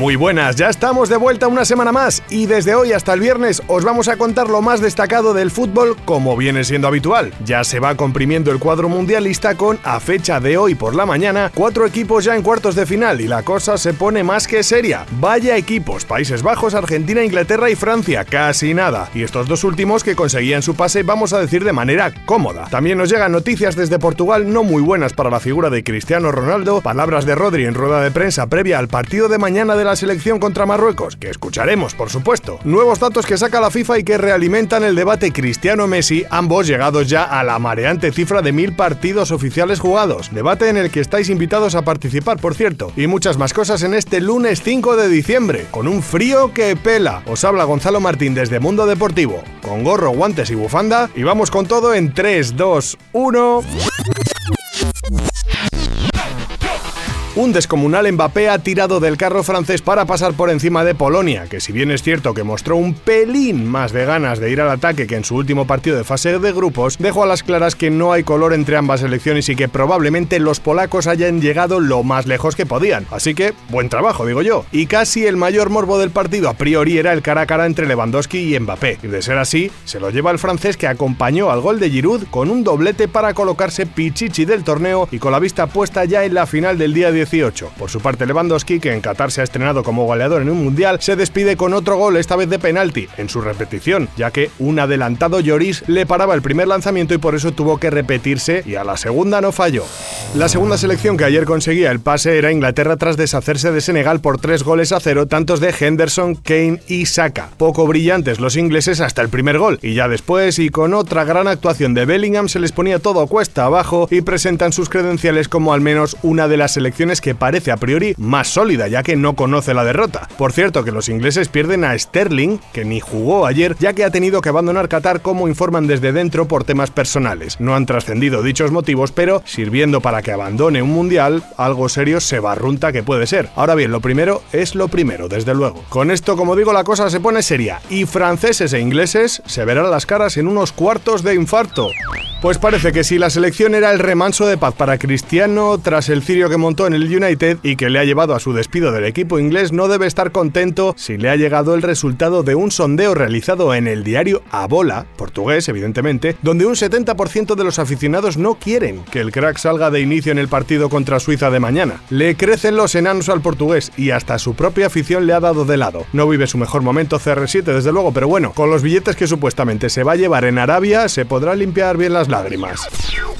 Muy buenas, ya estamos de vuelta una semana más y desde hoy hasta el viernes os vamos a contar lo más destacado del fútbol como viene siendo habitual. Ya se va comprimiendo el cuadro mundialista con, a fecha de hoy por la mañana, cuatro equipos ya en cuartos de final y la cosa se pone más que seria. Vaya equipos, Países Bajos, Argentina, Inglaterra y Francia, casi nada. Y estos dos últimos que conseguían su pase, vamos a decir de manera cómoda. También nos llegan noticias desde Portugal no muy buenas para la figura de Cristiano Ronaldo, palabras de Rodri en rueda de prensa previa al partido de mañana de la selección contra Marruecos, que escucharemos, por supuesto. Nuevos datos que saca la FIFA y que realimentan el debate Cristiano-Messi, ambos llegados ya a la mareante cifra de mil partidos oficiales jugados. Debate en el que estáis invitados a participar, por cierto. Y muchas más cosas en este lunes 5 de diciembre, con un frío que pela. Os habla Gonzalo Martín desde Mundo Deportivo, con gorro, guantes y bufanda, y vamos con todo en 3, 2, 1... Un descomunal Mbappé ha tirado del carro francés para pasar por encima de Polonia, que si bien es cierto que mostró un pelín más de ganas de ir al ataque que en su último partido de fase de grupos, dejó a las claras que no hay color entre ambas selecciones y que probablemente los polacos hayan llegado lo más lejos que podían. Así que, buen trabajo, digo yo. Y casi el mayor morbo del partido a priori era el cara a cara entre Lewandowski y Mbappé. Y de ser así, se lo lleva el francés que acompañó al gol de Giroud con un doblete para colocarse pichichi del torneo y con la vista puesta ya en la final del día 10 por su parte, Lewandowski, que en Qatar se ha estrenado como goleador en un mundial, se despide con otro gol, esta vez de penalti, en su repetición, ya que un adelantado Lloris le paraba el primer lanzamiento y por eso tuvo que repetirse y a la segunda no falló. La segunda selección que ayer conseguía el pase era Inglaterra tras deshacerse de Senegal por tres goles a cero, tantos de Henderson, Kane y Saka. Poco brillantes los ingleses hasta el primer gol, y ya después y con otra gran actuación de Bellingham se les ponía todo cuesta abajo y presentan sus credenciales como al menos una de las selecciones que parece a priori más sólida, ya que no conoce la derrota. Por cierto, que los ingleses pierden a Sterling, que ni jugó ayer, ya que ha tenido que abandonar Qatar como informan desde dentro por temas personales. No han trascendido dichos motivos, pero sirviendo para que abandone un mundial, algo serio se barrunta que puede ser. Ahora bien, lo primero es lo primero, desde luego. Con esto, como digo, la cosa se pone seria, y franceses e ingleses se verán las caras en unos cuartos de infarto. Pues parece que si la selección era el remanso de paz para Cristiano tras el cirio que montó en el United y que le ha llevado a su despido del equipo inglés, no debe estar contento si le ha llegado el resultado de un sondeo realizado en el diario Abola, portugués evidentemente, donde un 70% de los aficionados no quieren que el crack salga de inicio en el partido contra Suiza de mañana. Le crecen los enanos al portugués y hasta su propia afición le ha dado de lado. No vive su mejor momento CR7 desde luego, pero bueno, con los billetes que supuestamente se va a llevar en Arabia se podrá limpiar bien las lágrimas.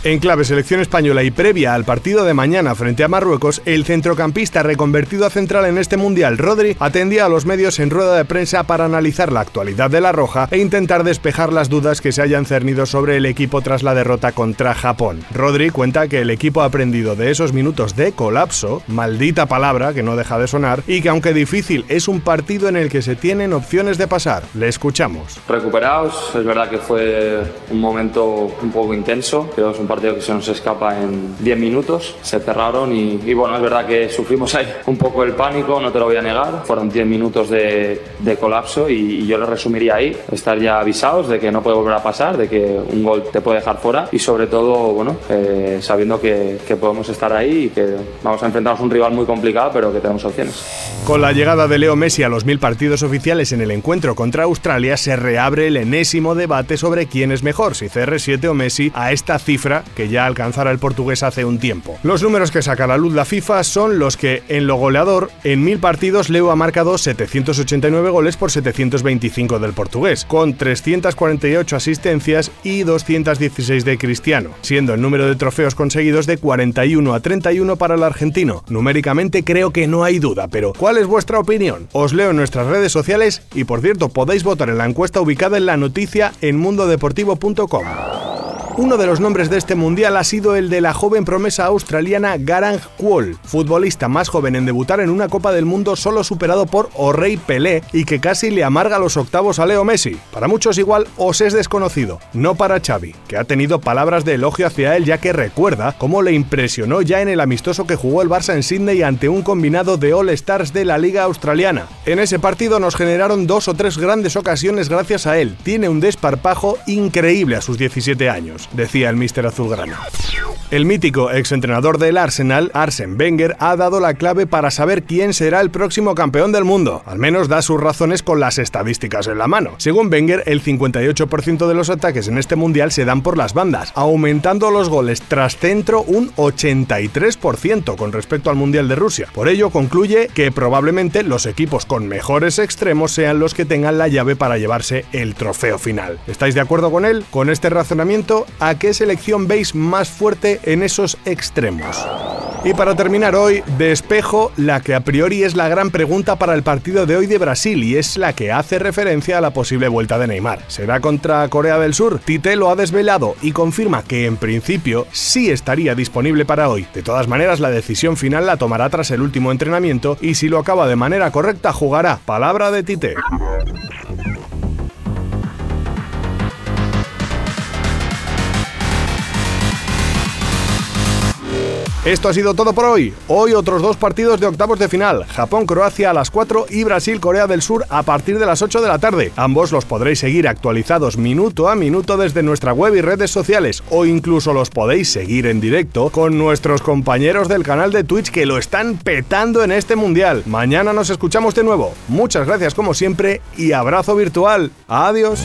En clave selección española y previa al partido de mañana frente a Marruecos, el centrocampista reconvertido a central en este mundial, Rodri, atendía a los medios en rueda de prensa para analizar la actualidad de la Roja e intentar despejar las dudas que se hayan cernido sobre el equipo tras la derrota contra Japón. Rodri cuenta que el equipo ha aprendido de esos minutos de colapso, maldita palabra que no deja de sonar, y que aunque difícil es un partido en el que se tienen opciones de pasar. Le escuchamos. Recuperados, es verdad que fue un momento un poco intenso, pero es un partido que se nos escapa en 10 minutos, se cerraron y, bueno, es verdad que sufrimos ahí un poco el pánico, no te lo voy a negar, fueron 10 minutos de, colapso y, yo lo resumiría ahí, estar ya avisados de que no puede volver a pasar, de que un gol te puede dejar fuera y sobre todo, bueno, eh, sabiendo que, que podemos estar ahí y que vamos a enfrentarnos a un rival muy complicado, pero que tenemos opciones. Con la llegada de Leo Messi a los mil partidos oficiales en el encuentro contra Australia, se reabre el enésimo debate sobre quién es mejor, si CR7 o Messi, a esta cifra que ya alcanzara el portugués hace un tiempo. Los números que saca a la luz la FIFA son los que, en lo goleador, en mil partidos Leo ha marcado 789 goles por 725 del portugués, con 348 asistencias y 216 de Cristiano, siendo el número de trofeos conseguidos de 41 a 31 para el argentino. Numéricamente creo que no hay duda, pero ¿cuál es vuestra opinión? Os leo en nuestras redes sociales y por cierto podéis votar en la encuesta ubicada en la noticia en mundodeportivo.com. Uno de los nombres de este mundial ha sido el de la joven promesa australiana Garang Kuol, futbolista más joven en debutar en una Copa del Mundo solo superado por O'Reilly Pelé y que casi le amarga los octavos a Leo Messi. Para muchos igual os es desconocido, no para Xavi, que ha tenido palabras de elogio hacia él ya que recuerda cómo le impresionó ya en el amistoso que jugó el Barça en Sydney ante un combinado de All Stars de la Liga Australiana. En ese partido nos generaron dos o tres grandes ocasiones gracias a él. Tiene un desparpajo increíble a sus 17 años decía el míster azulgrana. El mítico exentrenador del Arsenal, Arsen Wenger, ha dado la clave para saber quién será el próximo campeón del mundo. Al menos da sus razones con las estadísticas en la mano. Según Wenger, el 58% de los ataques en este mundial se dan por las bandas, aumentando los goles tras centro un 83% con respecto al mundial de Rusia. Por ello, concluye que probablemente los equipos con mejores extremos sean los que tengan la llave para llevarse el trofeo final. ¿Estáis de acuerdo con él? Con este razonamiento, ¿a qué selección veis más fuerte en esos extremos. Y para terminar hoy, de espejo, la que a priori es la gran pregunta para el partido de hoy de Brasil y es la que hace referencia a la posible vuelta de Neymar. ¿Será contra Corea del Sur? Tite lo ha desvelado y confirma que en principio sí estaría disponible para hoy. De todas maneras, la decisión final la tomará tras el último entrenamiento y si lo acaba de manera correcta jugará. Palabra de Tite. Esto ha sido todo por hoy. Hoy otros dos partidos de octavos de final. Japón-Croacia a las 4 y Brasil-Corea del Sur a partir de las 8 de la tarde. Ambos los podréis seguir actualizados minuto a minuto desde nuestra web y redes sociales o incluso los podéis seguir en directo con nuestros compañeros del canal de Twitch que lo están petando en este mundial. Mañana nos escuchamos de nuevo. Muchas gracias como siempre y abrazo virtual. Adiós.